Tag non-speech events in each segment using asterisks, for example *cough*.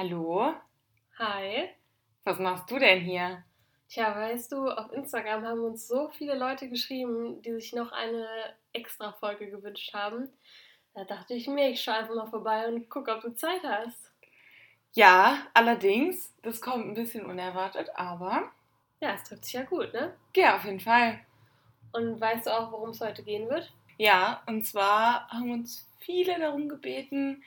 Hallo? Hi. Was machst du denn hier? Tja, weißt du, auf Instagram haben uns so viele Leute geschrieben, die sich noch eine extra Folge gewünscht haben. Da dachte ich mir, ich schaue einfach mal vorbei und gucke, ob du Zeit hast. Ja, allerdings, das kommt ein bisschen unerwartet, aber Ja, es trifft sich ja gut, ne? ja, auf jeden Fall. Und weißt du auch, worum es heute gehen wird? Ja, und zwar haben uns viele darum gebeten,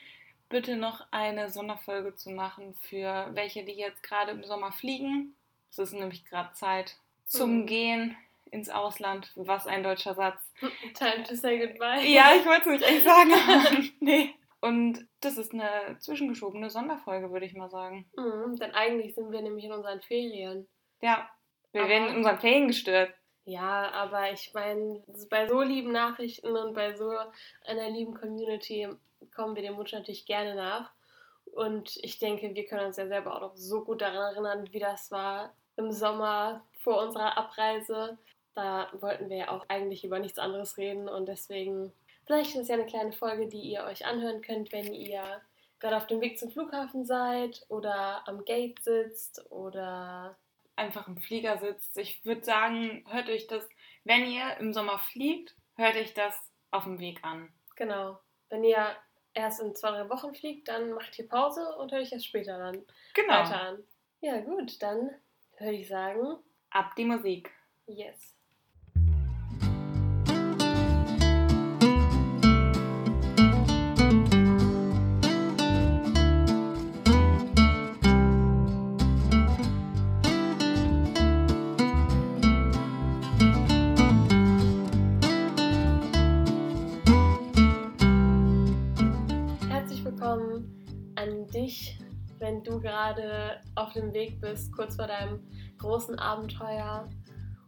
bitte noch eine Sonderfolge zu machen für welche, die jetzt gerade im Sommer fliegen. Es ist nämlich gerade Zeit zum Mhm. Gehen ins Ausland. Was ein deutscher Satz. *laughs* Time to say goodbye. *laughs* Ja, ich wollte es nicht echt sagen. *laughs* nee. Und das ist eine zwischengeschobene Sonderfolge, würde ich mal sagen. Mhm, denn eigentlich sind wir nämlich in unseren Ferien. Ja, wir Aber- werden in unseren Ferien gestört. Ja, aber ich meine, bei so lieben Nachrichten und bei so einer lieben Community kommen wir dem Wunsch natürlich gerne nach. Und ich denke, wir können uns ja selber auch noch so gut daran erinnern, wie das war im Sommer vor unserer Abreise. Da wollten wir ja auch eigentlich über nichts anderes reden und deswegen, vielleicht ist es ja eine kleine Folge, die ihr euch anhören könnt, wenn ihr gerade auf dem Weg zum Flughafen seid oder am Gate sitzt oder einfach im Flieger sitzt. Ich würde sagen, hört euch das, wenn ihr im Sommer fliegt, hört euch das auf dem Weg an. Genau. Wenn ihr erst in zwei, drei Wochen fliegt, dann macht ihr Pause und hört euch das später dann Genau. weiter an. Ja, gut, dann würde ich sagen, Ab die Musik. yes. Du gerade auf dem Weg bist, kurz vor deinem großen Abenteuer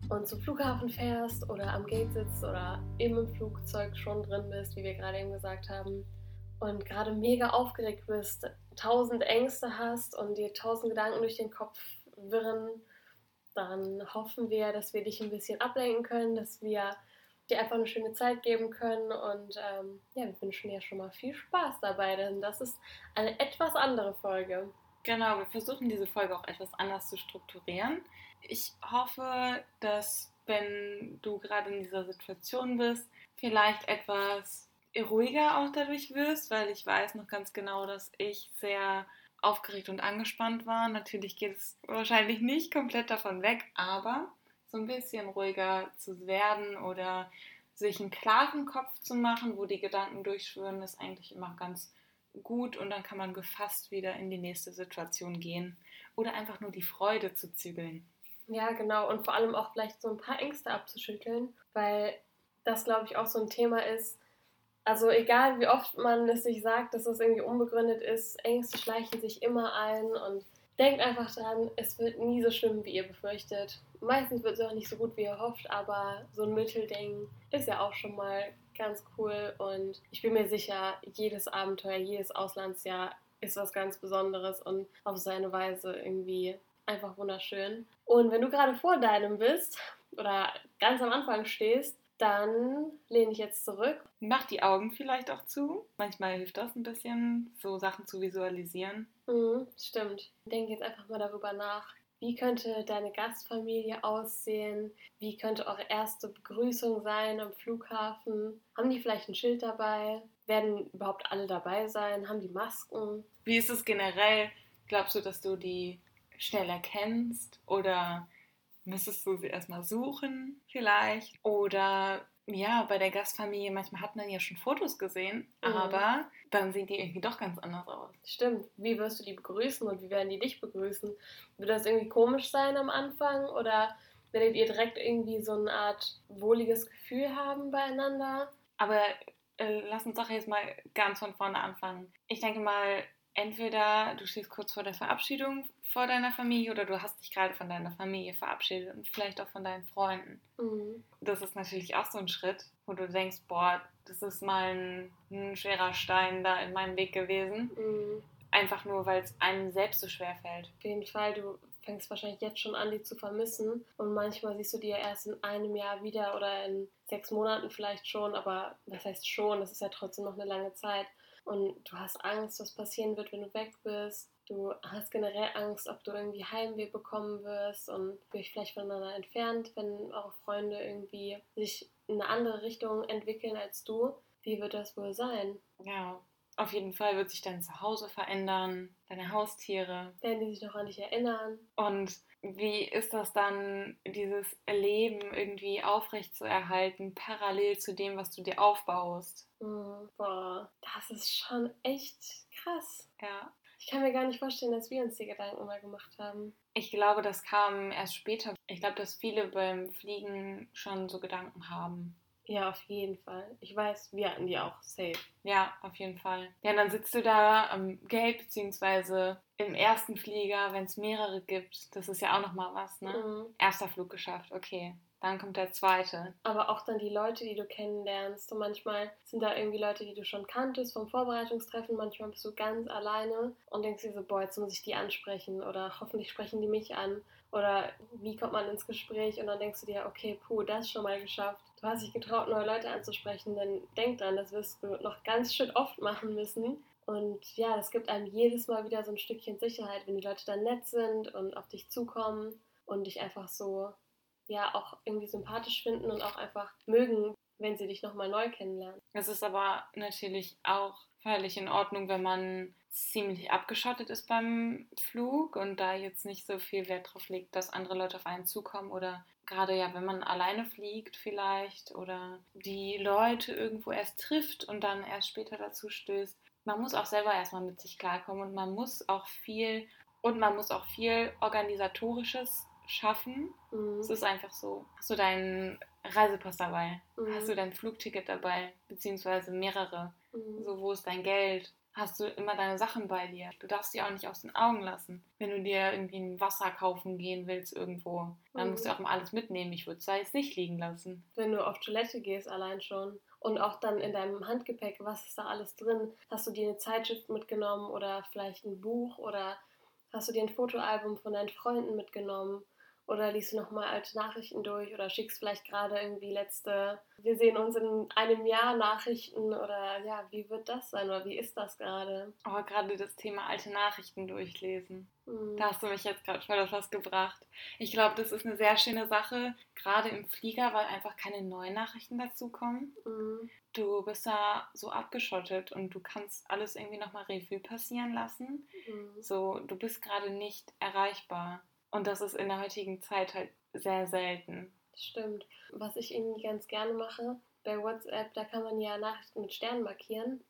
und zum Flughafen fährst oder am Gate sitzt oder im Flugzeug schon drin bist, wie wir gerade eben gesagt haben, und gerade mega aufgeregt bist, tausend Ängste hast und dir tausend Gedanken durch den Kopf wirren, dann hoffen wir, dass wir dich ein bisschen ablenken können, dass wir dir einfach eine schöne Zeit geben können und ähm, ja, wir wünschen dir schon mal viel Spaß dabei, denn das ist eine etwas andere Folge. Genau, wir versuchen diese Folge auch etwas anders zu strukturieren. Ich hoffe, dass wenn du gerade in dieser Situation bist, vielleicht etwas ruhiger auch dadurch wirst, weil ich weiß noch ganz genau, dass ich sehr aufgeregt und angespannt war. Natürlich geht es wahrscheinlich nicht komplett davon weg, aber so ein bisschen ruhiger zu werden oder sich einen klaren Kopf zu machen, wo die Gedanken durchschwören, ist eigentlich immer ganz gut und dann kann man gefasst wieder in die nächste Situation gehen oder einfach nur die Freude zu zügeln. Ja, genau. Und vor allem auch vielleicht so ein paar Ängste abzuschütteln, weil das, glaube ich, auch so ein Thema ist. Also egal, wie oft man es sich sagt, dass das irgendwie unbegründet ist, Ängste schleichen sich immer ein und denkt einfach dran, es wird nie so schlimm, wie ihr befürchtet. Meistens wird es auch nicht so gut, wie ihr hofft, aber so ein Mittelding ist ja auch schon mal ganz cool und ich bin mir sicher, jedes Abenteuer, jedes Auslandsjahr ist was ganz Besonderes und auf seine Weise irgendwie einfach wunderschön. Und wenn du gerade vor deinem bist oder ganz am Anfang stehst, dann lehne ich jetzt zurück. Mach die Augen vielleicht auch zu. Manchmal hilft das ein bisschen, so Sachen zu visualisieren. Mhm, stimmt. Denk jetzt einfach mal darüber nach. Wie könnte deine Gastfamilie aussehen? Wie könnte eure erste Begrüßung sein am Flughafen? Haben die vielleicht ein Schild dabei? Werden überhaupt alle dabei sein? Haben die Masken? Wie ist es generell? Glaubst du, dass du die schnell erkennst oder müsstest du sie erstmal suchen vielleicht? Oder ja, bei der Gastfamilie, manchmal hat man ja schon Fotos gesehen, Mhm. aber dann sehen die irgendwie doch ganz anders aus. Stimmt. Wie wirst du die begrüßen und wie werden die dich begrüßen? Wird das irgendwie komisch sein am Anfang oder werdet ihr direkt irgendwie so eine Art wohliges Gefühl haben beieinander? Aber äh, lass uns doch jetzt mal ganz von vorne anfangen. Ich denke mal, entweder du stehst kurz vor der Verabschiedung vor deiner Familie oder du hast dich gerade von deiner Familie verabschiedet und vielleicht auch von deinen Freunden. Mhm. Das ist natürlich auch so ein Schritt, wo du denkst, boah, das ist mal ein, ein schwerer Stein da in meinem Weg gewesen. Mhm. Einfach nur, weil es einem selbst so schwer fällt. Auf jeden Fall, du fängst wahrscheinlich jetzt schon an, die zu vermissen. Und manchmal siehst du die ja erst in einem Jahr wieder oder in sechs Monaten vielleicht schon. Aber was heißt schon? Das ist ja trotzdem noch eine lange Zeit. Und du hast Angst, was passieren wird, wenn du weg bist. Du hast generell Angst, ob du irgendwie Heimweh bekommen wirst und dich vielleicht voneinander entfernt, wenn eure Freunde irgendwie sich in eine andere Richtung entwickeln als du. Wie wird das wohl sein? Ja, auf jeden Fall wird sich dein Zuhause verändern, deine Haustiere. Werden die sich noch an dich erinnern? Und wie ist das dann, dieses Leben irgendwie aufrecht zu erhalten, parallel zu dem, was du dir aufbaust? Mhm, boah, das ist schon echt krass. Ja. Ich kann mir gar nicht vorstellen, dass wir uns die Gedanken mal gemacht haben. Ich glaube, das kam erst später. Ich glaube, dass viele beim Fliegen schon so Gedanken haben. Ja, auf jeden Fall. Ich weiß, wir hatten die auch safe. Ja, auf jeden Fall. Ja, dann sitzt du da am Gate, beziehungsweise im ersten Flieger, wenn es mehrere gibt. Das ist ja auch nochmal was, ne? Mhm. Erster Flug geschafft, okay. Dann kommt der zweite. Aber auch dann die Leute, die du kennenlernst. Und manchmal sind da irgendwie Leute, die du schon kanntest vom Vorbereitungstreffen. Manchmal bist du ganz alleine und denkst dir so, boah, jetzt muss ich die ansprechen. Oder *laughs* hoffentlich sprechen die mich an. Oder wie kommt man ins Gespräch? Und dann denkst du dir, okay, puh, das schon mal geschafft. Du hast getraut, neue Leute anzusprechen. Dann denk dran, das wirst du noch ganz schön oft machen müssen. Und ja, das gibt einem jedes Mal wieder so ein Stückchen Sicherheit, wenn die Leute dann nett sind und auf dich zukommen und dich einfach so ja auch irgendwie sympathisch finden und auch einfach mögen, wenn sie dich nochmal neu kennenlernen. Es ist aber natürlich auch völlig in Ordnung, wenn man ziemlich abgeschottet ist beim Flug und da jetzt nicht so viel Wert drauf legt, dass andere Leute auf einen zukommen oder gerade ja, wenn man alleine fliegt vielleicht oder die Leute irgendwo erst trifft und dann erst später dazu stößt. Man muss auch selber erstmal mit sich klarkommen und man muss auch viel und man muss auch viel organisatorisches schaffen. Mhm. Es ist einfach so. Hast du deinen Reisepass dabei? Mhm. Hast du dein Flugticket dabei? Beziehungsweise mehrere? Mhm. So, wo ist dein Geld? Hast du immer deine Sachen bei dir? Du darfst die auch nicht aus den Augen lassen. Wenn du dir irgendwie ein Wasser kaufen gehen willst irgendwo, dann musst du Mhm. auch mal alles mitnehmen. Ich würde es da jetzt nicht liegen lassen. Wenn du auf Toilette gehst, allein schon. Und auch dann in deinem Handgepäck, was ist da alles drin? Hast du dir eine Zeitschrift mitgenommen oder vielleicht ein Buch oder hast du dir ein Fotoalbum von deinen Freunden mitgenommen? Oder liest du nochmal alte Nachrichten durch oder schickst vielleicht gerade irgendwie letzte, wir sehen uns in einem Jahr Nachrichten oder ja, wie wird das sein oder wie ist das gerade? Aber gerade das Thema alte Nachrichten durchlesen. Hm. Da hast du mich jetzt gerade voll auf was gebracht. Ich glaube, das ist eine sehr schöne Sache, gerade im Flieger, weil einfach keine neuen Nachrichten dazukommen. Hm. Du bist da so abgeschottet und du kannst alles irgendwie nochmal Revue passieren lassen. Hm. So, du bist gerade nicht erreichbar. Und das ist in der heutigen Zeit halt sehr selten. Stimmt. Was ich irgendwie ganz gerne mache, bei WhatsApp, da kann man ja Nachrichten mit Sternen markieren.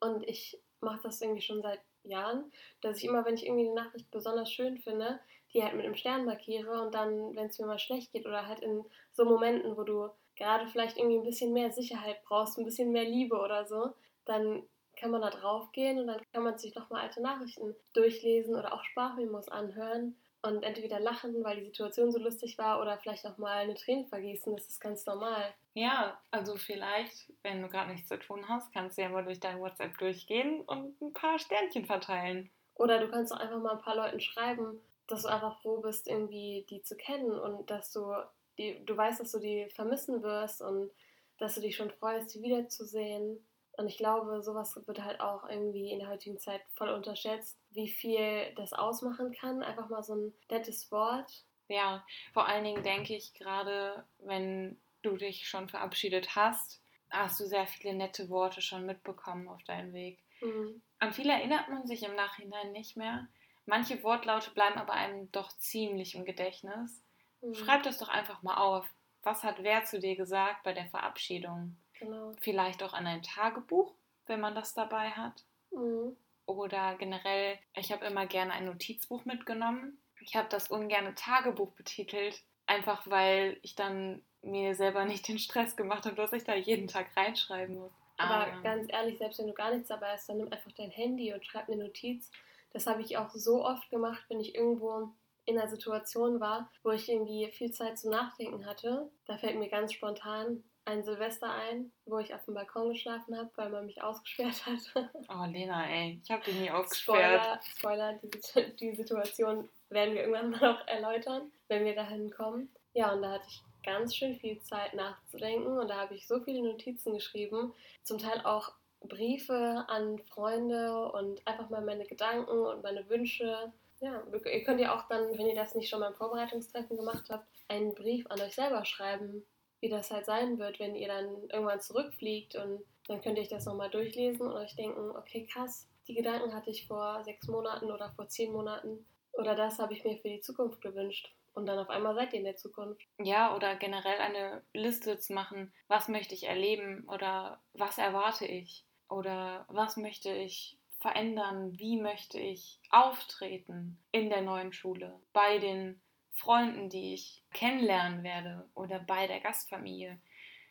Und ich mache das irgendwie schon seit Jahren, dass ich immer, wenn ich irgendwie eine Nachricht besonders schön finde, die halt mit einem Stern markiere und dann, wenn es mir mal schlecht geht oder halt in so Momenten, wo du gerade vielleicht irgendwie ein bisschen mehr Sicherheit brauchst, ein bisschen mehr Liebe oder so, dann kann man da drauf gehen und dann kann man sich nochmal alte Nachrichten durchlesen oder auch Sprachmemos anhören und entweder lachen, weil die Situation so lustig war, oder vielleicht auch mal eine Träne vergießen. Das ist ganz normal. Ja, also vielleicht, wenn du gerade nichts zu tun hast, kannst du ja mal durch dein WhatsApp durchgehen und ein paar Sternchen verteilen. Oder du kannst auch einfach mal ein paar Leuten schreiben, dass du einfach froh bist, irgendwie die zu kennen und dass du die, du weißt, dass du die vermissen wirst und dass du dich schon freust, die wiederzusehen. Und ich glaube, sowas wird halt auch irgendwie in der heutigen Zeit voll unterschätzt, wie viel das ausmachen kann. Einfach mal so ein nettes Wort. Ja, vor allen Dingen denke ich gerade, wenn du dich schon verabschiedet hast, hast du sehr viele nette Worte schon mitbekommen auf deinem Weg. Mhm. An viele erinnert man sich im Nachhinein nicht mehr. Manche Wortlaute bleiben aber einem doch ziemlich im Gedächtnis. Mhm. Schreib das doch einfach mal auf. Was hat wer zu dir gesagt bei der Verabschiedung? Genau. Vielleicht auch an ein Tagebuch, wenn man das dabei hat. Mhm. Oder generell, ich habe immer gerne ein Notizbuch mitgenommen. Ich habe das ungerne Tagebuch betitelt, einfach weil ich dann mir selber nicht den Stress gemacht habe, dass ich da jeden Tag reinschreiben muss. Aber ganz ehrlich, selbst wenn du gar nichts dabei hast, dann nimm einfach dein Handy und schreib eine Notiz. Das habe ich auch so oft gemacht, wenn ich irgendwo in einer Situation war, wo ich irgendwie viel Zeit zum Nachdenken hatte. Da fällt mir ganz spontan ein Silvester ein, wo ich auf dem Balkon geschlafen habe, weil man mich ausgesperrt *laughs* hat. Oh, Lena, ey, ich habe dich nie ausgesperrt. Spoiler, Spoiler, die, die Situation werden wir irgendwann *laughs* mal noch erläutern, wenn wir dahin kommen. Ja, und da hatte ich ganz schön viel Zeit nachzudenken und da habe ich so viele Notizen geschrieben, zum Teil auch Briefe an Freunde und einfach mal meine Gedanken und meine Wünsche. Ja, ihr könnt ja auch dann, wenn ihr das nicht schon beim Vorbereitungstreffen gemacht habt, einen Brief an euch selber schreiben, wie das halt sein wird, wenn ihr dann irgendwann zurückfliegt und dann könnt ihr euch das nochmal durchlesen und euch denken, okay, krass, die Gedanken hatte ich vor sechs Monaten oder vor zehn Monaten oder das habe ich mir für die Zukunft gewünscht. Und dann auf einmal seid ihr in der Zukunft. Ja, oder generell eine Liste zu machen, was möchte ich erleben oder was erwarte ich oder was möchte ich verändern, wie möchte ich auftreten in der neuen Schule, bei den Freunden, die ich kennenlernen werde oder bei der Gastfamilie.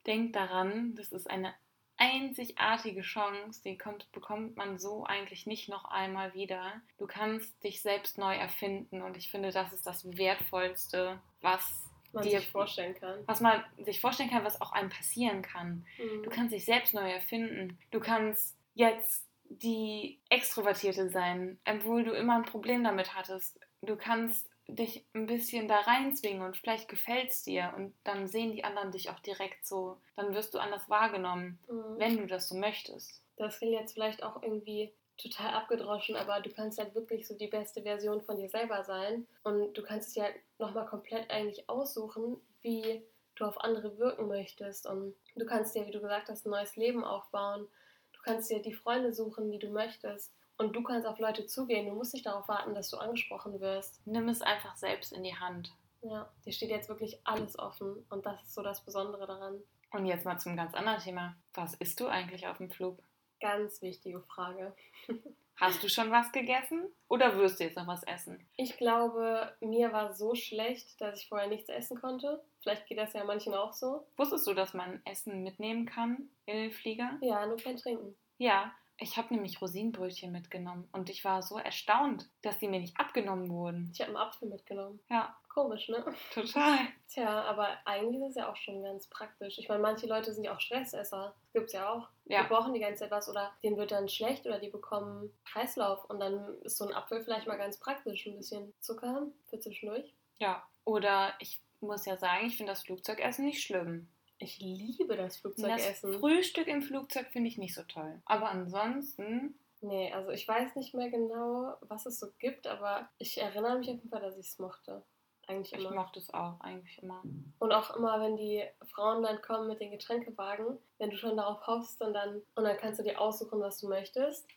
Denkt daran, das ist eine einzigartige Chance, die kommt, bekommt man so eigentlich nicht noch einmal wieder. Du kannst dich selbst neu erfinden und ich finde, das ist das Wertvollste, was man dir, sich vorstellen kann. Was man sich vorstellen kann, was auch einem passieren kann. Mhm. Du kannst dich selbst neu erfinden. Du kannst jetzt die Extrovertierte sein, obwohl du immer ein Problem damit hattest. Du kannst dich ein bisschen da reinzwingen und vielleicht gefällt es dir und dann sehen die anderen dich auch direkt so. Dann wirst du anders wahrgenommen, mhm. wenn du das so möchtest. Das klingt jetzt vielleicht auch irgendwie total abgedroschen, aber du kannst halt wirklich so die beste Version von dir selber sein und du kannst es ja nochmal komplett eigentlich aussuchen, wie du auf andere wirken möchtest und du kannst dir, wie du gesagt hast, ein neues Leben aufbauen. Du kannst dir die Freunde suchen, die du möchtest. Und du kannst auf Leute zugehen. Du musst nicht darauf warten, dass du angesprochen wirst. Nimm es einfach selbst in die Hand. Ja, dir steht jetzt wirklich alles offen. Und das ist so das Besondere daran. Und jetzt mal zum ganz anderen Thema. Was isst du eigentlich auf dem Flug? Ganz wichtige Frage. *laughs* Hast du schon was gegessen oder wirst du jetzt noch was essen? Ich glaube, mir war so schlecht, dass ich vorher nichts essen konnte. Vielleicht geht das ja manchen auch so. Wusstest du, dass man Essen mitnehmen kann in den Flieger? Ja, nur kein Trinken. Ja, ich habe nämlich Rosinenbrötchen mitgenommen und ich war so erstaunt, dass die mir nicht abgenommen wurden. Ich habe einen Apfel mitgenommen. Ja. Komisch, ne? Total. *laughs* Tja, aber eigentlich ist es ja auch schon ganz praktisch. Ich meine, manche Leute sind ja auch Stressesser. Gibt es ja auch. Ja. Die brauchen die ganze Zeit was oder denen wird dann schlecht oder die bekommen Kreislauf und dann ist so ein Apfel vielleicht mal ganz praktisch. Ein bisschen Zucker für zwischendurch. Ja, oder ich muss ja sagen, ich finde das Flugzeugessen nicht schlimm. Ich liebe das Flugzeugessen. Das Frühstück im Flugzeug finde ich nicht so toll. Aber ansonsten. Nee, also ich weiß nicht mehr genau, was es so gibt, aber ich erinnere mich auf jeden Fall, dass ich es mochte. Eigentlich immer. Ich mochte es auch, eigentlich immer. Und auch immer, wenn die Frauen dann kommen mit den Getränkewagen, wenn du schon darauf hoffst und dann, und dann kannst du dir aussuchen, was du möchtest.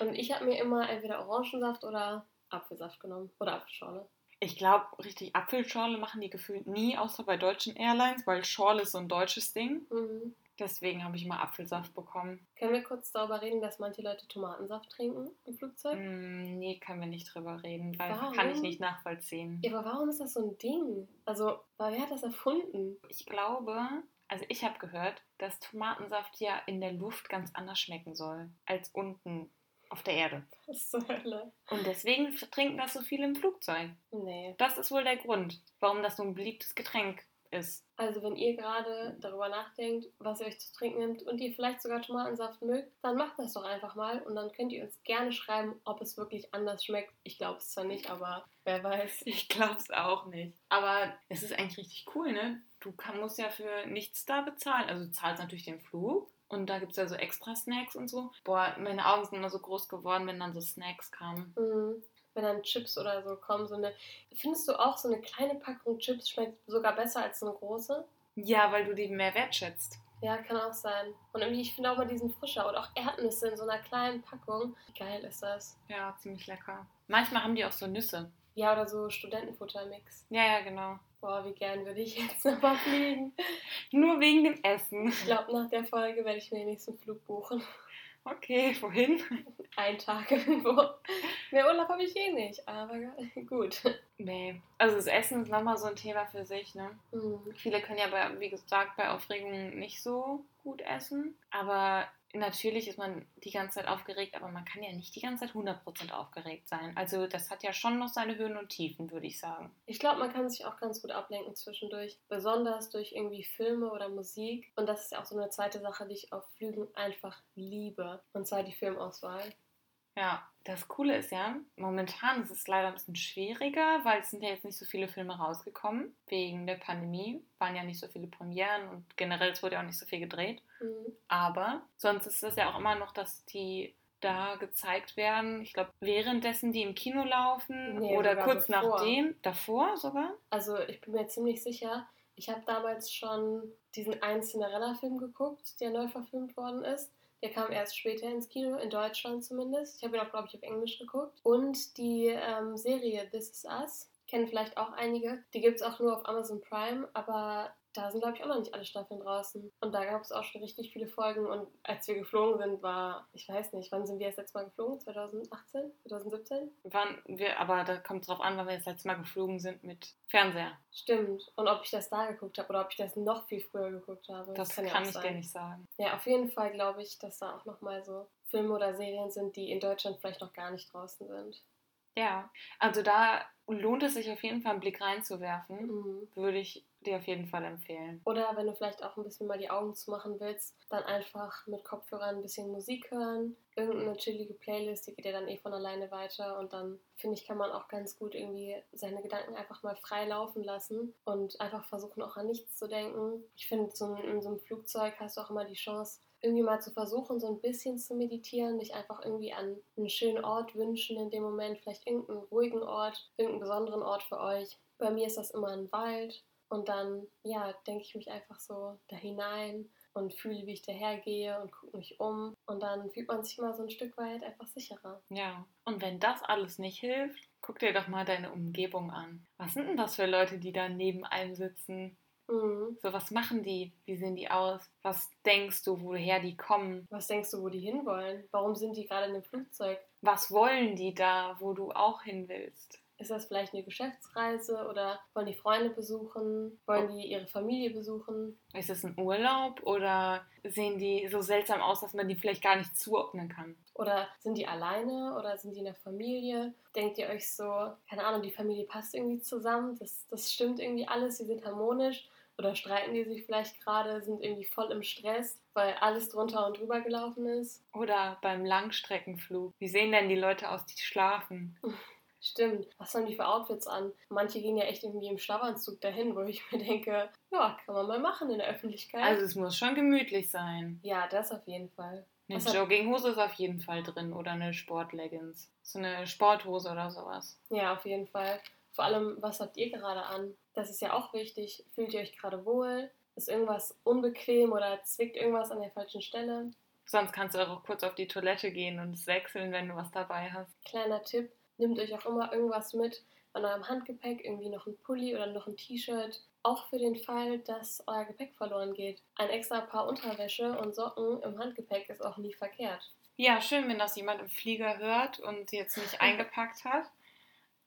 Und ich habe mir immer entweder Orangensaft oder Apfelsaft genommen. Oder Apfelschorle. Ich glaube, richtig Apfelschorle machen die gefühlt nie, außer bei deutschen Airlines, weil Schorle ist so ein deutsches Ding. Mhm. Deswegen habe ich immer Apfelsaft bekommen. Können wir kurz darüber reden, dass manche Leute Tomatensaft trinken im Flugzeug? Mm, nee, können wir nicht drüber reden, weil warum? kann ich nicht nachvollziehen. Ja, aber warum ist das so ein Ding? Also, wer hat das erfunden? Ich glaube, also ich habe gehört, dass Tomatensaft ja in der Luft ganz anders schmecken soll als unten auf der Erde. Was zur Hölle? Und deswegen trinken das so viele im Flugzeug. Nee. Das ist wohl der Grund, warum das so ein beliebtes Getränk ist. Also wenn ihr gerade darüber nachdenkt, was ihr euch zu trinken nimmt und ihr vielleicht sogar Tomatensaft mögt, dann macht das doch einfach mal und dann könnt ihr uns gerne schreiben, ob es wirklich anders schmeckt. Ich glaube es zwar nicht, aber wer weiß. *laughs* Ich glaube es auch nicht. Aber es ist eigentlich richtig cool, ne? Du kann, musst ja für nichts da bezahlen. Also du zahlst natürlich den Flug, und da gibt es ja so extra Snacks und so. Boah, meine Augen sind immer so groß geworden, wenn dann so Snacks kamen. Mhm. Wenn dann Chips oder so kommen, so eine. Findest du auch so eine kleine Packung Chips schmeckt sogar besser als eine große? Ja, weil du die mehr wertschätzt. Ja, kann auch sein. Und irgendwie, ich finde auch mal diesen frischer und auch Erdnüsse in so einer kleinen Packung. Wie geil ist das? Ja, ziemlich lecker. Manchmal haben die auch so Nüsse. Ja, oder so Studentenfuttermix. Ja, ja, genau. Boah, wie gern würde ich jetzt *laughs* nochmal fliegen. Nur wegen dem Essen. Ich glaube, nach der Folge werde ich mir den nächsten Flug buchen. Okay, wohin? Ein Tag irgendwo. Mehr Urlaub habe ich eh nicht, aber *laughs* gut. Nee. Also das Essen ist nochmal so ein Thema für sich, ne? Mhm. Viele können ja, bei, wie gesagt, bei Aufregung nicht so gut essen. Aber natürlich ist man die ganze Zeit aufgeregt, aber man kann ja nicht die ganze Zeit 100% aufgeregt sein. Also das hat ja schon noch seine Höhen und Tiefen, würde ich sagen. Ich glaube, man kann sich auch ganz gut ablenken zwischendurch, besonders durch irgendwie Filme oder Musik. Und das ist ja auch so eine zweite Sache, die ich auf Flügen einfach liebe, und zwar die Filmauswahl. Ja, das Coole ist ja, momentan ist es leider ein bisschen schwieriger, weil es sind ja jetzt nicht so viele Filme rausgekommen. Wegen der Pandemie waren ja nicht so viele Premieren und generell es wurde ja auch nicht so viel gedreht. Mhm. Aber sonst ist es ja auch immer noch, dass die da gezeigt werden. Ich glaube, währenddessen die im Kino laufen Nee, oder kurz bevor. nachdem. Davor sogar? Also ich bin mir ziemlich sicher, ich habe damals schon diesen einen Cinderella-Film geguckt, der neu verfilmt worden ist. Der kam erst später ins Kino, in Deutschland zumindest. Ich habe ihn auch, glaube ich, auf Englisch geguckt. Und die ähm, Serie This Is Us, kennen vielleicht auch einige. Die gibt es auch nur auf Amazon Prime, aber da sind, glaube ich, auch noch nicht alle Staffeln draußen. Und da gab es auch schon richtig viele Folgen. Und als wir geflogen sind, war, ich weiß nicht, wann sind wir das letzte Mal geflogen? 2018? 2017? Wann wir, aber da kommt es drauf an, wann wir das letzte Mal geflogen sind mit Fernseher. Stimmt. Und ob ich das da geguckt habe oder ob ich das noch viel früher geguckt habe. Das ja kann auch ich sein. dir nicht sagen. Ja, auf jeden Fall glaube ich, dass da auch nochmal so Filme oder Serien sind, die in Deutschland vielleicht noch gar nicht draußen sind. Ja, also da lohnt es sich auf jeden Fall einen Blick reinzuwerfen. Mhm. Würde ich dir auf jeden Fall empfehlen. Oder wenn du vielleicht auch ein bisschen mal die Augen zumachen willst, dann einfach mit Kopfhörern ein bisschen Musik hören, irgendeine chillige Playlist, die geht ja dann eh von alleine weiter und dann finde ich, kann man auch ganz gut irgendwie seine Gedanken einfach mal frei laufen lassen und einfach versuchen auch an nichts zu denken. Ich finde, so in in so einem Flugzeug hast du auch immer die Chance, irgendwie mal zu versuchen, so ein bisschen zu meditieren, dich einfach irgendwie an einen schönen Ort wünschen in dem Moment, vielleicht irgendeinen ruhigen Ort, irgendeinen besonderen Ort für euch. Bei mir ist das immer ein Wald und dann, ja, denke ich mich einfach so da hinein und fühle, wie ich dahergehe und gucke mich um und dann fühlt man sich mal so ein Stück weit einfach sicherer. Ja. Und wenn das alles nicht hilft, guck dir doch mal deine Umgebung an. Was sind denn das für Leute, die da neben einem sitzen? Mhm. So, was machen die? Wie sehen die aus? Was denkst du, woher die kommen? Was denkst du, wo die hinwollen? Warum sind die gerade in dem Flugzeug? Was wollen die da, wo du auch hin willst? Ist das vielleicht eine Geschäftsreise oder wollen die Freunde besuchen? Wollen die ihre Familie besuchen? Ist es ein Urlaub oder sehen die so seltsam aus, dass man die vielleicht gar nicht zuordnen kann? Oder sind die alleine oder sind die in der Familie? Denkt ihr euch so, keine Ahnung, die Familie passt irgendwie zusammen, das, das stimmt irgendwie alles, sie sind harmonisch? Oder streiten die sich vielleicht gerade, sind irgendwie voll im Stress, weil alles drunter und drüber gelaufen ist? Oder beim Langstreckenflug. Wie sehen denn die Leute aus, die schlafen? *laughs* Stimmt, was haben die für Outfits an? Manche gehen ja echt irgendwie im Schlafanzug dahin, wo ich mir denke, ja, kann man mal machen in der Öffentlichkeit. Also es muss schon gemütlich sein. ja, das auf jeden Fall. Eine Was Jogginghose ist auf jeden Fall drin oder eine Sportleggings. So eine Sporthose oder sowas. Ja, auf jeden Fall. Vor allem, was habt ihr gerade an? Das ist ja auch wichtig. Fühlt ihr euch gerade wohl? Ist irgendwas unbequem oder zwickt irgendwas an der falschen Stelle? Sonst kannst du auch kurz auf die Toilette gehen und es wechseln, wenn du was dabei hast. Kleiner Tipp, nehmt euch auch immer irgendwas mit an eurem Handgepäck, irgendwie noch ein Pulli oder noch ein T-Shirt. Auch für den Fall, dass euer Gepäck verloren geht. Ein extra Paar Unterwäsche und Socken im Handgepäck ist auch nie verkehrt. Ja, schön, wenn das jemand im Flieger hört und jetzt nicht *laughs* eingepackt hat.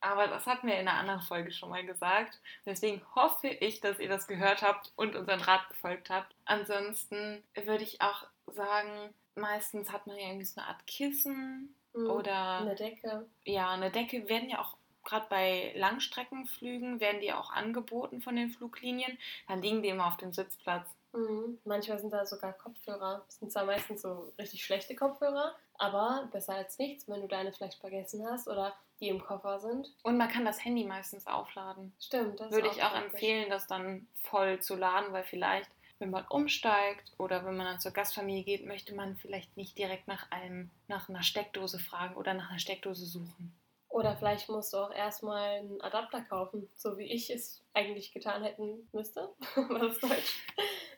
Aber das hatten wir in einer anderen Folge schon mal gesagt. Deswegen hoffe ich, dass ihr das gehört habt und unseren Rat befolgt habt. Ansonsten würde ich auch sagen, meistens hat man ja irgendwie so eine Art Kissen Mhm. oder Eine Decke. ja, eine Decke werden ja auch gerade bei Langstreckenflügen werden die auch angeboten von den Fluglinien. Dann liegen die immer auf dem Sitzplatz. Mhm. Manchmal sind da sogar Kopfhörer. Das sind zwar meistens so richtig schlechte Kopfhörer, aber besser als nichts, wenn du deine vielleicht vergessen hast oder die im Koffer sind. Und man kann das Handy meistens aufladen. Stimmt, das Würde ich auch praktisch. empfehlen, das dann voll zu laden, weil vielleicht, wenn man umsteigt oder wenn man dann zur Gastfamilie geht, möchte man vielleicht nicht direkt nach einem, nach einer Steckdose fragen oder nach einer Steckdose suchen. Oder vielleicht musst du auch erstmal einen Adapter kaufen, so wie ich es eigentlich getan hätten müsste. *laughs* Was Deutsch?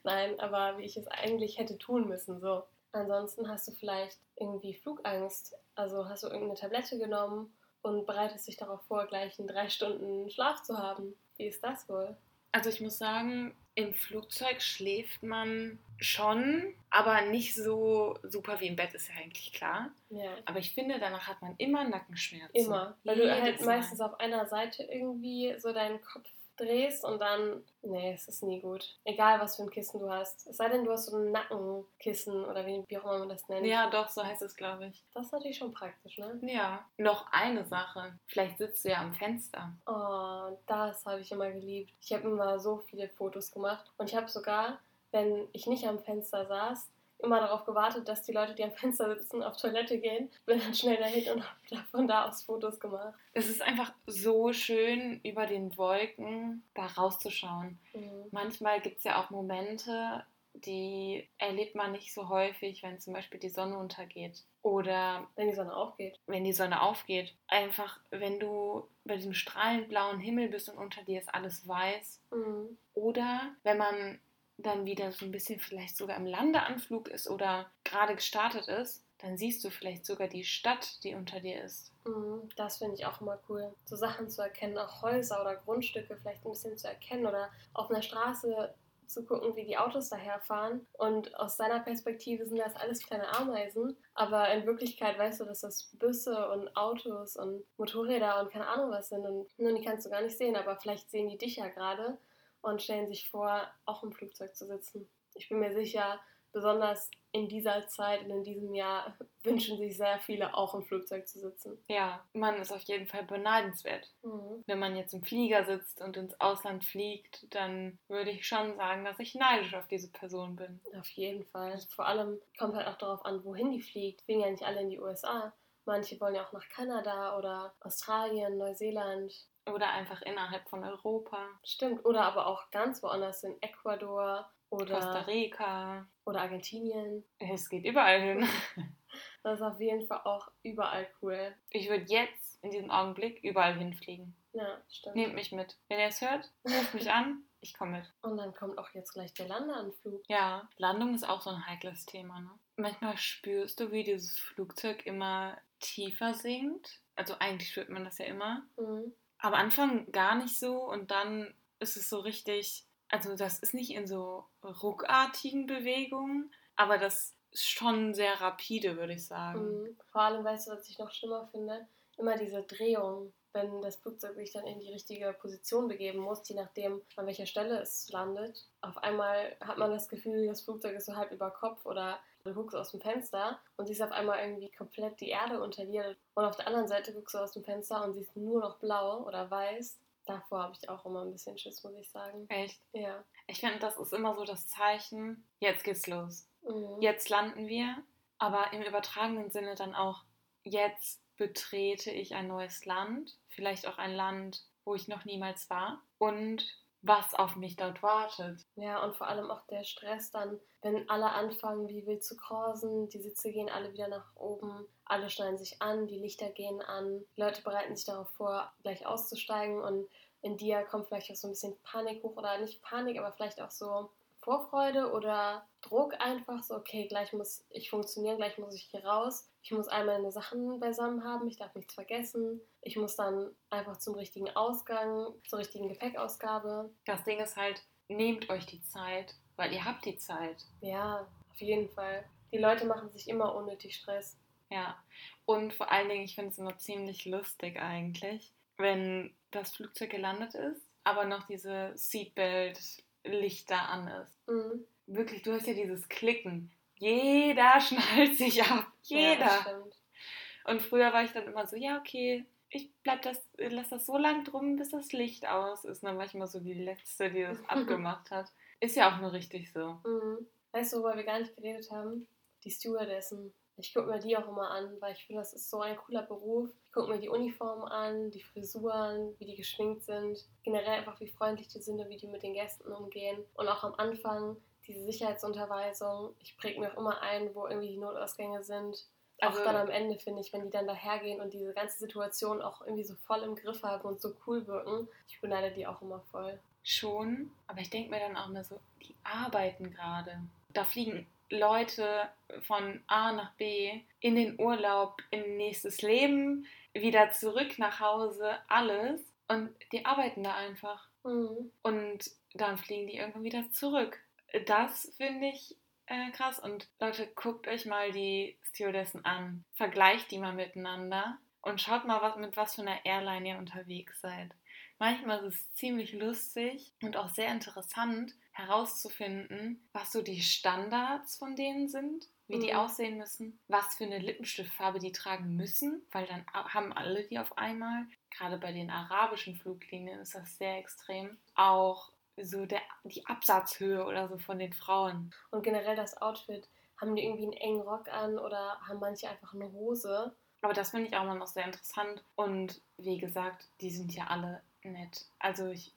Nein, aber wie ich es eigentlich hätte tun müssen. So. Ansonsten hast du vielleicht irgendwie Flugangst. Also hast du irgendeine Tablette genommen und bereitest dich darauf vor, gleich in drei Stunden Schlaf zu haben. Wie ist das wohl? Also ich muss sagen, im Flugzeug schläft man schon, aber nicht so super wie im Bett, ist ja eigentlich klar. Ja. Aber ich finde, danach hat man immer Nackenschmerzen. Immer. Weil du Jedes halt Mal. meistens auf einer Seite irgendwie so deinen Kopf drehst und dann. Nee, es ist nie gut. Egal was für ein Kissen du hast. Es sei denn, du hast so ein Nackenkissen oder wie, wie auch immer man das nennt. Ja, doch, so heißt es, glaube ich. Das ist natürlich schon praktisch, ne? Ja. Noch eine Sache. Vielleicht sitzt du ja am Fenster. Oh, das habe ich immer geliebt. Ich habe immer so viele Fotos gemacht und ich habe sogar, wenn ich nicht am Fenster saß, immer darauf gewartet, dass die Leute, die am Fenster sitzen, auf Toilette gehen. Bin dann schnell dahin und habe von da aus Fotos gemacht. Es ist einfach so schön, über den Wolken da rauszuschauen. Mhm. Manchmal gibt es ja auch Momente, die erlebt man nicht so häufig, wenn zum Beispiel die Sonne untergeht. Oder Wenn die Sonne aufgeht. wenn die Sonne aufgeht. Einfach, wenn du bei diesem strahlend blauen Himmel bist und unter dir ist alles weiß. Mhm. Oder wenn man dann wieder so ein bisschen vielleicht sogar im Landeanflug ist oder gerade gestartet ist, dann siehst du vielleicht sogar die Stadt, die unter dir ist. Mhm. Das finde ich auch immer cool. So Sachen zu erkennen, auch Häuser oder Grundstücke vielleicht ein bisschen zu erkennen oder auf einer Straße zu gucken, wie die Autos daherfahren. Und aus seiner Perspektive sind das alles kleine Ameisen. Aber in Wirklichkeit weißt du, dass das Busse und Autos und Motorräder und keine Ahnung was sind. Und nur die kannst du gar nicht sehen, aber vielleicht sehen die dich ja gerade und stellen sich vor, auch im Flugzeug zu sitzen. Ich bin mir sicher, besonders in dieser Zeit und in diesem Jahr *laughs* wünschen sich sehr viele auch im Flugzeug zu sitzen. Ja, man ist auf jeden Fall beneidenswert. Mhm. Wenn man jetzt im Flieger sitzt und ins Ausland fliegt, dann würde ich schon sagen, dass ich neidisch auf diese Person bin. Auf jeden Fall. Vor allem kommt halt auch darauf an, wohin die fliegt. Fliegen ja nicht alle in die USA. Manche wollen ja auch nach Kanada oder Australien, Neuseeland. Oder einfach innerhalb von Europa, Stimmt. Oder aber auch ganz woanders in Ecuador Costa oder, Rica. oder Argentinien. Es geht überall hin. *laughs* Das ist auf jeden Fall auch überall cool. Ich würde jetzt in diesem Augenblick überall hinfliegen. Ja, stimmt. Nehmt mich mit. Wenn ihr es hört, ruft mich an. Ich komme mit. Und dann kommt auch jetzt gleich der Landeanflug. Ja, Landung ist auch so ein heikles Thema. Ne? Manchmal spürst du, wie dieses Flugzeug immer tiefer sinkt. Also eigentlich spürt man das ja immer. Mhm. Am Anfang gar nicht so und dann ist es so richtig, also das ist nicht in so ruckartigen Bewegungen, aber das ist schon sehr rapide, würde ich sagen. Mhm. Vor allem, weißt du, was ich noch schlimmer finde? Immer diese Drehung, wenn das Flugzeug sich dann in die richtige Position begeben muss, je nachdem, an welcher Stelle es landet. Auf einmal hat man das Gefühl, das Flugzeug ist so halb über Kopf oder du guckst aus dem Fenster und siehst auf einmal irgendwie komplett die Erde unter dir. Und auf der anderen Seite guckst du aus dem Fenster und siehst nur noch blau oder weiß. Davor habe ich auch immer ein bisschen Schiss, muss ich sagen. Echt? Ja. Ich finde, das ist immer so das Zeichen, jetzt geht's los. Mhm. Jetzt landen wir, aber im übertragenen Sinne dann auch, jetzt betrete ich ein neues Land, vielleicht auch ein Land, wo ich noch niemals war und was auf mich dort wartet. Ja, und vor allem auch der Stress dann, wenn alle anfangen, wie wild zu krausen, die Sitze gehen alle wieder nach oben, alle schneiden sich an, die Lichter gehen an, die Leute bereiten sich darauf vor, gleich auszusteigen und in dir kommt vielleicht auch so ein bisschen Panik hoch oder nicht Panik, aber vielleicht auch so Vorfreude oder Druck einfach, so okay, gleich muss ich funktionieren, gleich muss ich hier raus, ich muss all meine Sachen beisammen haben, ich darf nichts vergessen, ich muss dann einfach zum richtigen Ausgang, zur richtigen Gepäckausgabe. Das Ding ist halt, nehmt euch die Zeit, weil ihr habt die Zeit. Ja, auf jeden Fall. Die Leute machen sich immer unnötig Stress. Ja, und vor allen Dingen, ich finde es immer ziemlich lustig eigentlich, wenn das Flugzeug gelandet ist, aber noch diese Seatbelt-Lichter an ist. Mhm. Wirklich, du hast ja dieses Klicken. Jeder *laughs* schnallt sich ab. Ja, Jeder. stimmt. und früher war ich dann immer so, ja, okay, ich bleib das, lass das so lang drum, bis das Licht aus ist. Und dann war ich immer so die Letzte, die das *laughs* abgemacht hat. Ist ja auch nur richtig so. Mhm. Weißt du, worüber wir gar nicht geredet haben? Die Stewardessen. Ich gucke mir die auch immer an, weil ich finde, das ist so ein cooler Beruf. Ich gucke mir die Uniformen an, die Frisuren, wie die geschminkt sind. Generell einfach, wie freundlich die sind und wie die mit den Gästen umgehen. Und auch am Anfang diese Sicherheitsunterweisung. Ich präge mir auch immer ein, wo irgendwie die Notausgänge sind. Auch Also- dann am Ende, finde ich, wenn die dann dahergehen und diese ganze Situation auch irgendwie so voll im Griff haben und so cool wirken. Ich beneide die auch immer voll. Schon, aber ich denke mir dann auch immer so, die arbeiten gerade. Da fliegen Leute von A nach B in den Urlaub, in nächstes Leben, wieder zurück nach Hause, alles. Und die arbeiten da einfach. Mhm. Und dann fliegen die irgendwann wieder zurück. Das finde ich äh, krass. Und Leute, guckt euch mal die Stewardessen an. Vergleicht die mal miteinander und schaut mal, was, mit was für einer Airline ihr unterwegs seid. Manchmal ist es ziemlich lustig und auch sehr interessant herauszufinden, was so die Standards von denen sind, wie die Mhm. aussehen müssen, was für eine Lippenstiftfarbe die tragen müssen, weil dann haben alle die auf einmal. Gerade bei den arabischen Fluglinien ist das sehr extrem. Auch so der, die Absatzhöhe oder so von den Frauen. Und generell das Outfit. haben die irgendwie einen engen Rock an oder haben manche einfach eine Hose. Aber das finde ich auch immer noch sehr interessant. Und wie gesagt, die sind ja alle nett. Also ich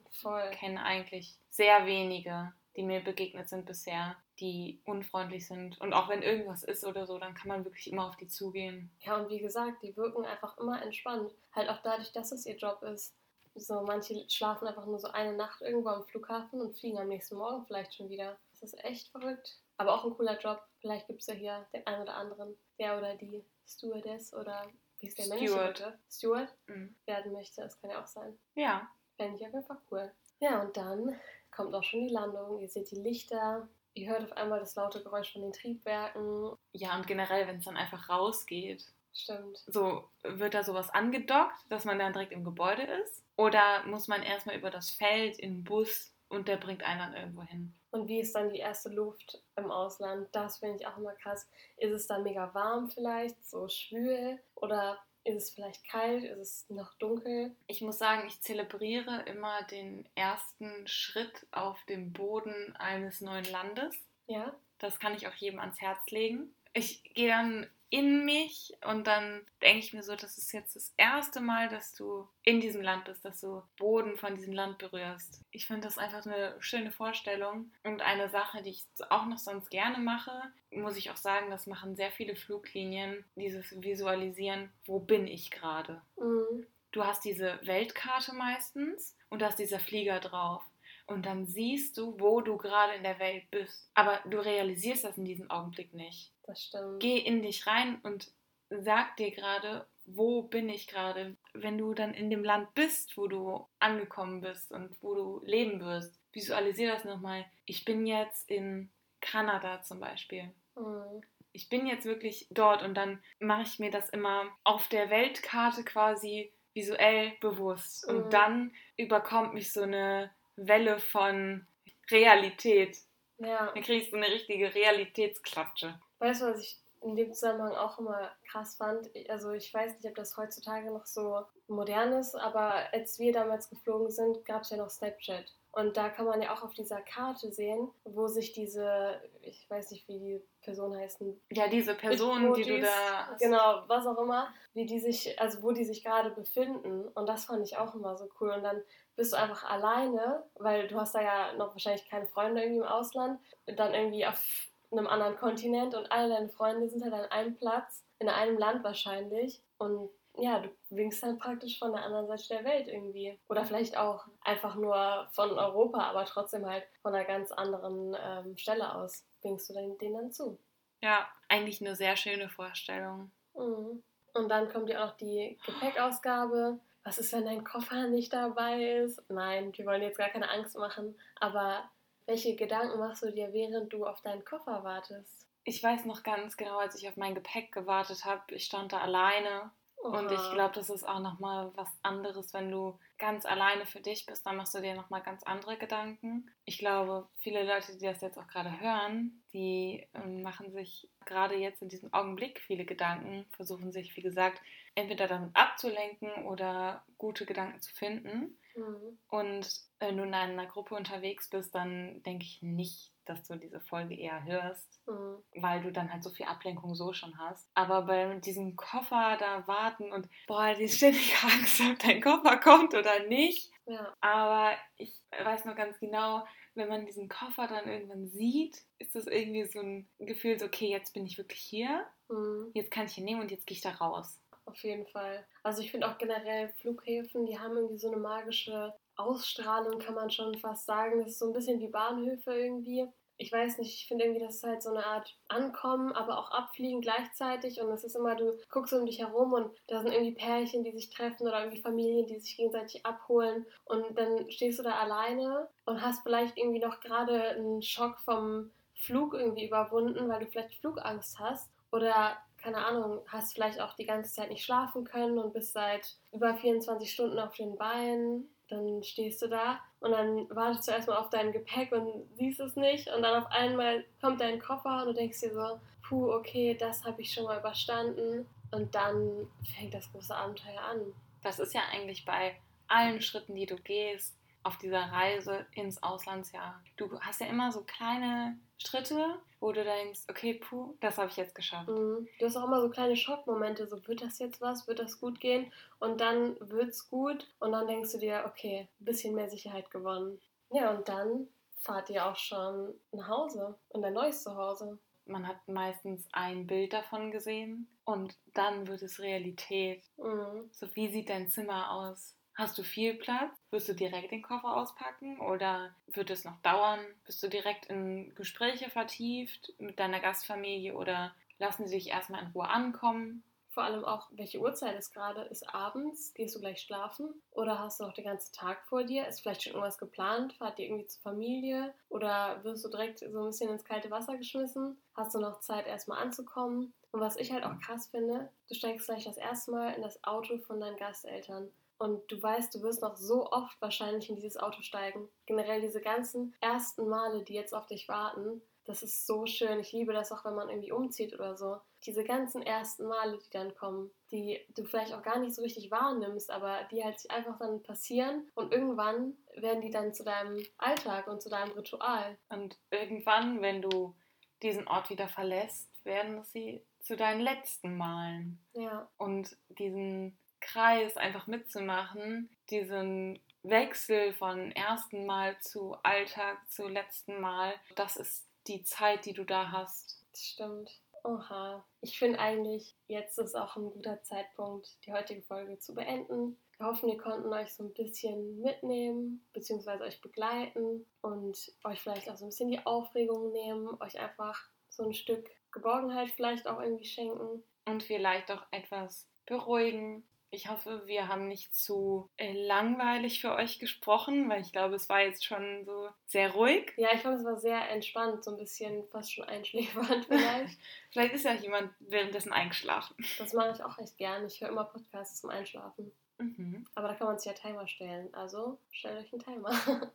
kenne eigentlich sehr wenige, die mir begegnet sind bisher, die unfreundlich sind. Und auch wenn irgendwas ist oder so, dann kann man wirklich immer auf die zugehen. Ja, und wie gesagt, die wirken einfach immer entspannt. Halt auch dadurch, dass es ihr Job ist. So, manche schlafen einfach nur so eine Nacht irgendwo am Flughafen und fliegen am nächsten Morgen vielleicht schon wieder. Das ist echt verrückt. Aber auch ein cooler Job. Vielleicht gibt es ja hier den einen oder anderen, der oder die Stewardess oder wie ist der Steward. Mensch Steward mhm. werden möchte. Das kann ja auch sein. Ja. Fände ich auf jeden Fall cool. Ja, und dann kommt auch schon die Landung. Ihr seht die Lichter. Ihr hört auf einmal das laute Geräusch von den Triebwerken. Ja, und generell, wenn es dann einfach rausgeht. Stimmt. So, wird da sowas angedockt, dass man dann direkt im Gebäude ist? Oder muss man erstmal über das Feld in den Bus und der bringt einen dann irgendwo hin? Und wie ist dann die erste Luft im Ausland? Das finde ich auch immer krass. Ist es dann mega warm vielleicht, so schwül? Oder ist es vielleicht kalt? Ist es noch dunkel? Ich muss sagen, ich zelebriere immer den ersten Schritt auf dem Boden eines neuen Landes. Ja. Das kann ich auch jedem ans Herz legen. Ich gehe dann in mich und dann denke ich mir so, das ist jetzt das erste Mal, dass du in diesem Land bist, dass du Boden von diesem Land berührst. Ich finde das einfach eine schöne Vorstellung und eine Sache, die ich auch noch sonst gerne mache, muss ich auch sagen, das machen sehr viele Fluglinien, dieses Visualisieren, wo bin ich gerade. Mhm. Du hast diese Weltkarte meistens und da ist dieser Flieger drauf und dann siehst du, wo du gerade in der Welt bist. Aber du realisierst das in diesem Augenblick nicht. Das stimmt. Geh in dich rein und sag dir gerade, wo bin ich gerade? Wenn du dann in dem Land bist, wo du angekommen bist und wo du leben wirst, visualisier das nochmal. Ich bin jetzt in Kanada zum Beispiel. Mhm. Ich bin jetzt wirklich dort und dann mache ich mir das immer auf der Weltkarte quasi visuell bewusst. Und mhm. dann überkommt mich so eine Welle von Realität. Ja. Dann kriegst du eine richtige Realitätsklatsche. Weißt du, was ich in dem Zusammenhang auch immer krass fand? Also ich weiß nicht, ob das heutzutage noch so modern ist, aber als wir damals geflogen sind, gab es ja noch Snapchat. Und da kann man ja auch auf dieser Karte sehen, wo sich diese, ich weiß nicht, wie die Person heißen. Ja, diese Person, die du da. Hast. Genau, was auch immer, wie die sich, also wo die sich gerade befinden. Und das fand ich auch immer so cool. Und dann bist du einfach alleine, weil du hast da ja noch wahrscheinlich keine Freunde irgendwie im Ausland, dann irgendwie auf einem anderen Kontinent und alle deine Freunde sind halt an einem Platz, in einem Land wahrscheinlich. Und ja, du winkst dann praktisch von der anderen Seite der Welt irgendwie. Oder vielleicht auch einfach nur von Europa, aber trotzdem halt von einer ganz anderen ähm, Stelle aus winkst du denen dann zu. Ja, eigentlich eine sehr schöne Vorstellung. Mhm. Und dann kommt ja auch die Gepäckausgabe. Was ist, wenn dein Koffer nicht dabei ist? Nein, wir wollen jetzt gar keine Angst machen, aber welche Gedanken machst du dir, während du auf deinen Koffer wartest? Ich weiß noch ganz genau, als ich auf mein Gepäck gewartet habe, ich stand da alleine Oha. Und ich glaube, das ist auch nochmal was anderes, wenn du ganz alleine für dich bist, dann machst du dir nochmal ganz andere Gedanken. Ich glaube, viele Leute, die das jetzt auch gerade hören, die ähm, machen sich gerade jetzt in diesem Augenblick viele Gedanken, versuchen sich, wie gesagt, entweder damit abzulenken oder gute Gedanken zu finden. Mhm. Und wenn du in einer Gruppe unterwegs bist, dann denke ich nicht, dass du diese Folge eher hörst, mhm. weil du dann halt so viel Ablenkung so schon hast. Aber bei diesem Koffer da warten und boah, die ständige *laughs* Angst, ob dein Koffer kommt oder nicht. Ja. Aber ich weiß noch ganz genau, wenn man diesen Koffer dann irgendwann sieht, ist das irgendwie so ein Gefühl, so, okay, jetzt bin ich wirklich hier, mhm. jetzt kann ich ihn nehmen und jetzt gehe ich da raus. Auf jeden Fall. Also ich finde auch generell Flughäfen, die haben irgendwie so eine magische Ausstrahlung, kann man schon fast sagen. Das ist so ein bisschen wie Bahnhöfe irgendwie ich weiß nicht, ich finde irgendwie, das ist halt so eine Art Ankommen, aber auch Abfliegen gleichzeitig. Und es ist immer, du guckst um dich herum und da sind irgendwie Pärchen, die sich treffen oder irgendwie Familien, die sich gegenseitig abholen. Und dann stehst du da alleine und hast vielleicht irgendwie noch gerade einen Schock vom Flug irgendwie überwunden, weil du vielleicht Flugangst hast. Oder keine Ahnung, hast vielleicht auch die ganze Zeit nicht schlafen können und bist seit über 24 Stunden auf den Beinen dann stehst du da und dann wartest du erstmal auf dein Gepäck und siehst es nicht und dann auf einmal kommt dein Koffer und du denkst dir so, puh, okay, das habe ich schon mal überstanden und dann fängt das große Abenteuer an. Das ist ja eigentlich bei allen Schritten, die du gehst, auf dieser Reise ins Auslandsjahr. Du hast ja immer so kleine Schritte, wo du denkst, okay, puh, das habe ich jetzt geschafft. Mhm. Du hast auch immer so kleine Schockmomente, so wird das jetzt was, wird das gut gehen und dann wird es gut und dann denkst du dir, okay, ein bisschen mehr Sicherheit gewonnen. Ja, und dann fahrt ihr auch schon nach Hause, in dein neues Zuhause. Man hat meistens ein Bild davon gesehen und dann wird es Realität. Mhm. So, wie sieht dein Zimmer aus? Hast du viel Platz? Wirst du direkt den Koffer auspacken oder wird es noch dauern? Bist du direkt in Gespräche vertieft mit deiner Gastfamilie oder lassen sie dich erstmal in Ruhe ankommen? Vor allem auch, welche Uhrzeit ist gerade? Ist abends? Gehst du gleich schlafen? Oder hast du noch den ganzen Tag vor dir? Ist vielleicht schon irgendwas geplant? Fahrt ihr irgendwie zur Familie? Oder wirst du direkt so ein bisschen ins kalte Wasser geschmissen? Hast du noch Zeit, erstmal anzukommen? Und was ich halt auch krass finde, du steigst gleich das erste Mal in das Auto von deinen Gasteltern. Und du weißt, du wirst noch so oft wahrscheinlich in dieses Auto steigen. Generell diese ganzen ersten Male, die jetzt auf dich warten, das ist so schön. Ich liebe das auch, wenn man irgendwie umzieht oder so. Diese ganzen ersten Male, die dann kommen, die du vielleicht auch gar nicht so richtig wahrnimmst, aber die halt einfach dann passieren und irgendwann werden die dann zu deinem Alltag und zu deinem Ritual. Und irgendwann, wenn du diesen Ort wieder verlässt, werden sie zu deinen letzten Malen. Ja. Und diesen Kreis einfach mitzumachen, diesen Wechsel von ersten Mal zu Alltag zu letzten Mal, das ist die Zeit, die du da hast. Das stimmt. Oha. Ich finde eigentlich, jetzt ist auch ein guter Zeitpunkt, die heutige Folge zu beenden. Wir hoffen, wir konnten euch so ein bisschen mitnehmen, beziehungsweise euch begleiten und euch vielleicht auch so ein bisschen die Aufregung nehmen, euch einfach so ein Stück Geborgenheit vielleicht auch irgendwie schenken. Und vielleicht auch etwas beruhigen. Ich hoffe, wir haben nicht zu äh, langweilig für euch gesprochen, weil ich glaube, es war jetzt schon so sehr ruhig. Ja, ich fand es war sehr entspannt, so ein bisschen fast schon einschläfernd vielleicht. *laughs* vielleicht ist ja jemand währenddessen eingeschlafen. Das mache ich auch recht gerne. Ich höre immer Podcasts zum Einschlafen. Mhm. Aber da kann man sich ja Timer stellen. Also stellt euch einen Timer. *laughs*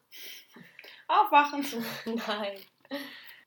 Aufwachen! *laughs* Nein.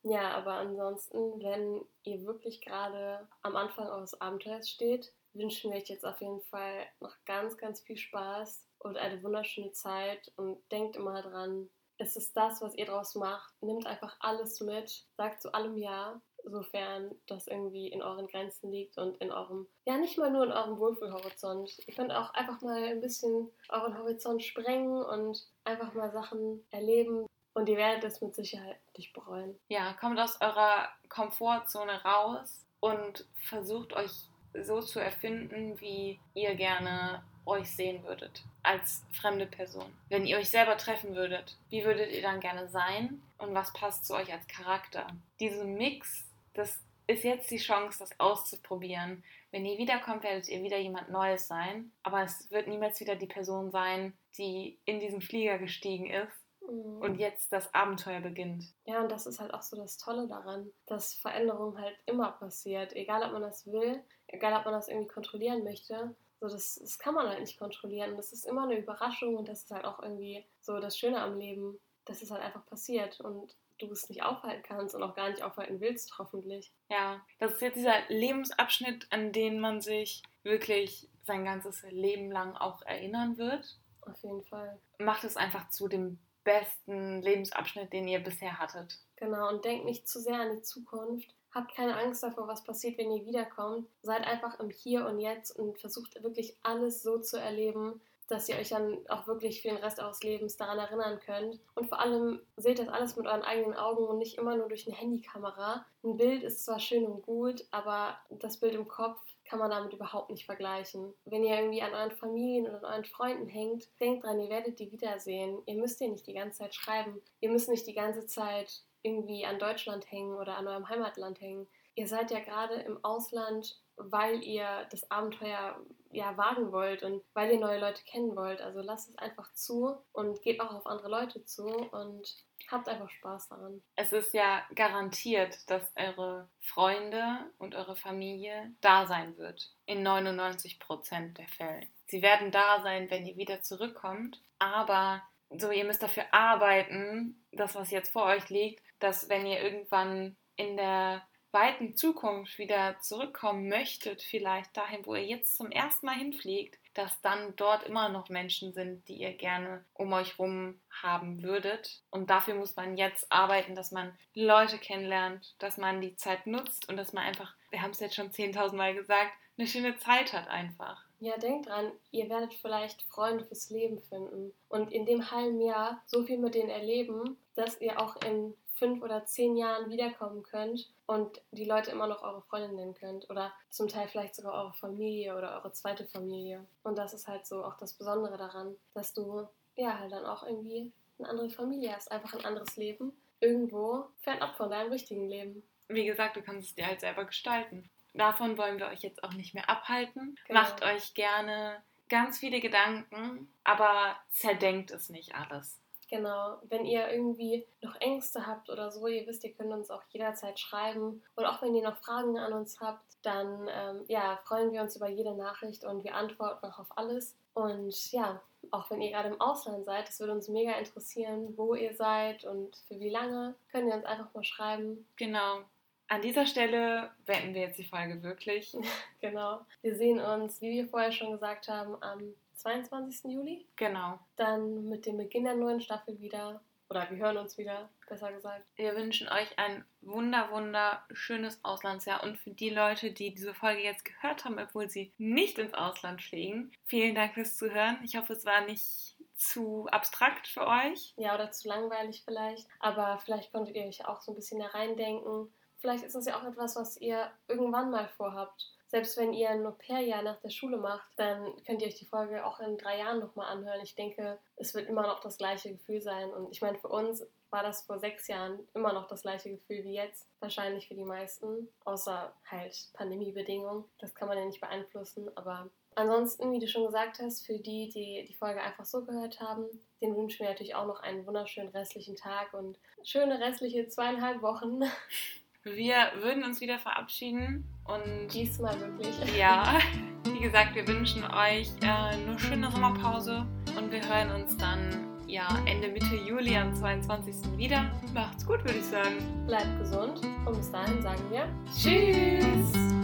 Ja, aber ansonsten, wenn ihr wirklich gerade am Anfang eures Abenteuers steht, wünschen wir euch jetzt auf jeden Fall noch ganz, ganz viel Spaß und eine wunderschöne Zeit und denkt immer dran, es ist das, was ihr draus macht. Nehmt einfach alles mit, sagt zu allem Ja, sofern das irgendwie in euren Grenzen liegt und in eurem, ja nicht mal nur in eurem Wohlfühlhorizont. Ihr könnt auch einfach mal ein bisschen euren Horizont sprengen und einfach mal Sachen erleben, und ihr werdet es mit Sicherheit nicht bereuen. Ja, kommt aus eurer Komfortzone raus und versucht euch so zu erfinden, wie ihr gerne euch sehen würdet als fremde Person. Wenn ihr euch selber treffen würdet, wie würdet ihr dann gerne sein und was passt zu euch als Charakter? Diesen Mix, das ist jetzt die Chance, das auszuprobieren. Wenn ihr wiederkommt, werdet ihr wieder jemand Neues sein, aber es wird niemals wieder die Person sein, die in diesen Flieger gestiegen ist Mhm. und jetzt das Abenteuer beginnt. Ja, und das ist halt auch so das Tolle daran, dass Veränderung halt immer passiert. Egal, ob man das will, egal, ob man das irgendwie kontrollieren möchte. So, das, das kann man halt nicht kontrollieren. Das ist immer eine Überraschung und das ist halt auch irgendwie so das Schöne am Leben, dass es halt einfach passiert und du es nicht aufhalten kannst und auch gar nicht aufhalten willst, hoffentlich. Ja, das ist jetzt dieser Lebensabschnitt, an den man sich wirklich sein ganzes Leben lang auch erinnern wird. Auf jeden Fall. Macht es einfach zu dem besten Lebensabschnitt, den ihr bisher hattet. Genau, und denkt nicht zu sehr an die Zukunft. Habt keine Angst davor, was passiert, wenn ihr wiederkommt. Seid einfach im Hier und Jetzt und versucht wirklich alles so zu erleben, dass ihr euch dann auch wirklich für den Rest eures Lebens daran erinnern könnt. Und vor allem seht das alles mit euren eigenen Augen und nicht immer nur durch eine Handykamera. Ein Bild ist zwar schön und gut, aber das Bild im Kopf kann man damit überhaupt nicht vergleichen. Wenn ihr irgendwie an euren Familien oder an euren Freunden hängt, denkt dran, ihr werdet die wiedersehen. Ihr müsst ihr nicht die ganze Zeit schreiben. Ihr müsst nicht die ganze Zeit irgendwie an Deutschland hängen oder an eurem Heimatland hängen. Ihr seid ja gerade im Ausland, weil ihr das Abenteuer ja wagen wollt und weil ihr neue Leute kennen wollt. Also lasst es einfach zu und geht auch auf andere Leute zu und habt einfach Spaß daran. Es ist ja garantiert, dass eure Freunde und eure Familie da sein wird. In 99 Prozent der Fälle. Sie werden da sein, wenn ihr wieder zurückkommt. Aber so, ihr müsst dafür arbeiten, das, was jetzt vor euch liegt, dass wenn ihr irgendwann in der weiten Zukunft wieder zurückkommen möchtet, vielleicht dahin, wo ihr jetzt zum ersten Mal hinfliegt, dass dann dort immer noch Menschen sind, die ihr gerne um euch rum haben würdet. Und dafür muss man jetzt arbeiten, dass man Leute kennenlernt, dass man die Zeit nutzt und dass man einfach, wir haben es jetzt schon 10.000 Mal gesagt, eine schöne Zeit hat einfach. Ja, denkt dran, ihr werdet vielleicht Freunde fürs Leben finden und in dem halben Jahr so viel mit denen erleben, dass ihr auch in fünf oder zehn Jahren wiederkommen könnt und die Leute immer noch eure Freundin nennen könnt oder zum Teil vielleicht sogar eure Familie oder eure zweite Familie. Und das ist halt so auch das Besondere daran, dass du ja halt dann auch irgendwie eine andere Familie hast, einfach ein anderes Leben, irgendwo fernab von deinem richtigen Leben. Wie gesagt, du kannst es dir halt selber gestalten. Davon wollen wir euch jetzt auch nicht mehr abhalten. Genau. Macht euch gerne ganz viele Gedanken, aber zerdenkt es nicht alles. Genau, wenn ihr irgendwie noch Ängste habt oder so, ihr wisst, ihr könnt uns auch jederzeit schreiben. Und auch wenn ihr noch Fragen an uns habt, dann ähm, ja, freuen wir uns über jede Nachricht und wir antworten auch auf alles. Und ja, auch wenn ihr gerade im Ausland seid, das würde uns mega interessieren, wo ihr seid und für wie lange, könnt ihr uns einfach mal schreiben. Genau. An dieser Stelle beenden wir jetzt die Folge wirklich. *laughs* genau. Wir sehen uns, wie wir vorher schon gesagt haben, am 22. Juli. Genau. Dann mit dem Beginn der neuen Staffel wieder. Oder wir hören uns wieder, besser gesagt. Wir wünschen euch ein wunder, wunderschönes Auslandsjahr. Und für die Leute, die diese Folge jetzt gehört haben, obwohl sie nicht ins Ausland fliegen, vielen Dank fürs Zuhören. Ich hoffe, es war nicht zu abstrakt für euch. Ja, oder zu langweilig vielleicht. Aber vielleicht konntet ihr euch auch so ein bisschen da reindenken. Vielleicht ist das ja auch etwas, was ihr irgendwann mal vorhabt selbst wenn ihr ein Au-pair-Jahr nach der Schule macht, dann könnt ihr euch die Folge auch in drei Jahren nochmal anhören. Ich denke, es wird immer noch das gleiche Gefühl sein. Und ich meine, für uns war das vor sechs Jahren immer noch das gleiche Gefühl wie jetzt. Wahrscheinlich für die meisten, außer halt Pandemiebedingungen. Das kann man ja nicht beeinflussen. Aber ansonsten, wie du schon gesagt hast, für die, die die Folge einfach so gehört haben, den wünschen wir natürlich auch noch einen wunderschönen restlichen Tag und schöne restliche zweieinhalb Wochen. *laughs* Wir würden uns wieder verabschieden und diesmal wirklich. Ja, wie gesagt, wir wünschen euch äh, eine schöne Sommerpause und wir hören uns dann ja Ende Mitte Juli am 22. wieder. Macht's gut, würde ich sagen. Bleibt gesund und bis dahin sagen wir Tschüss.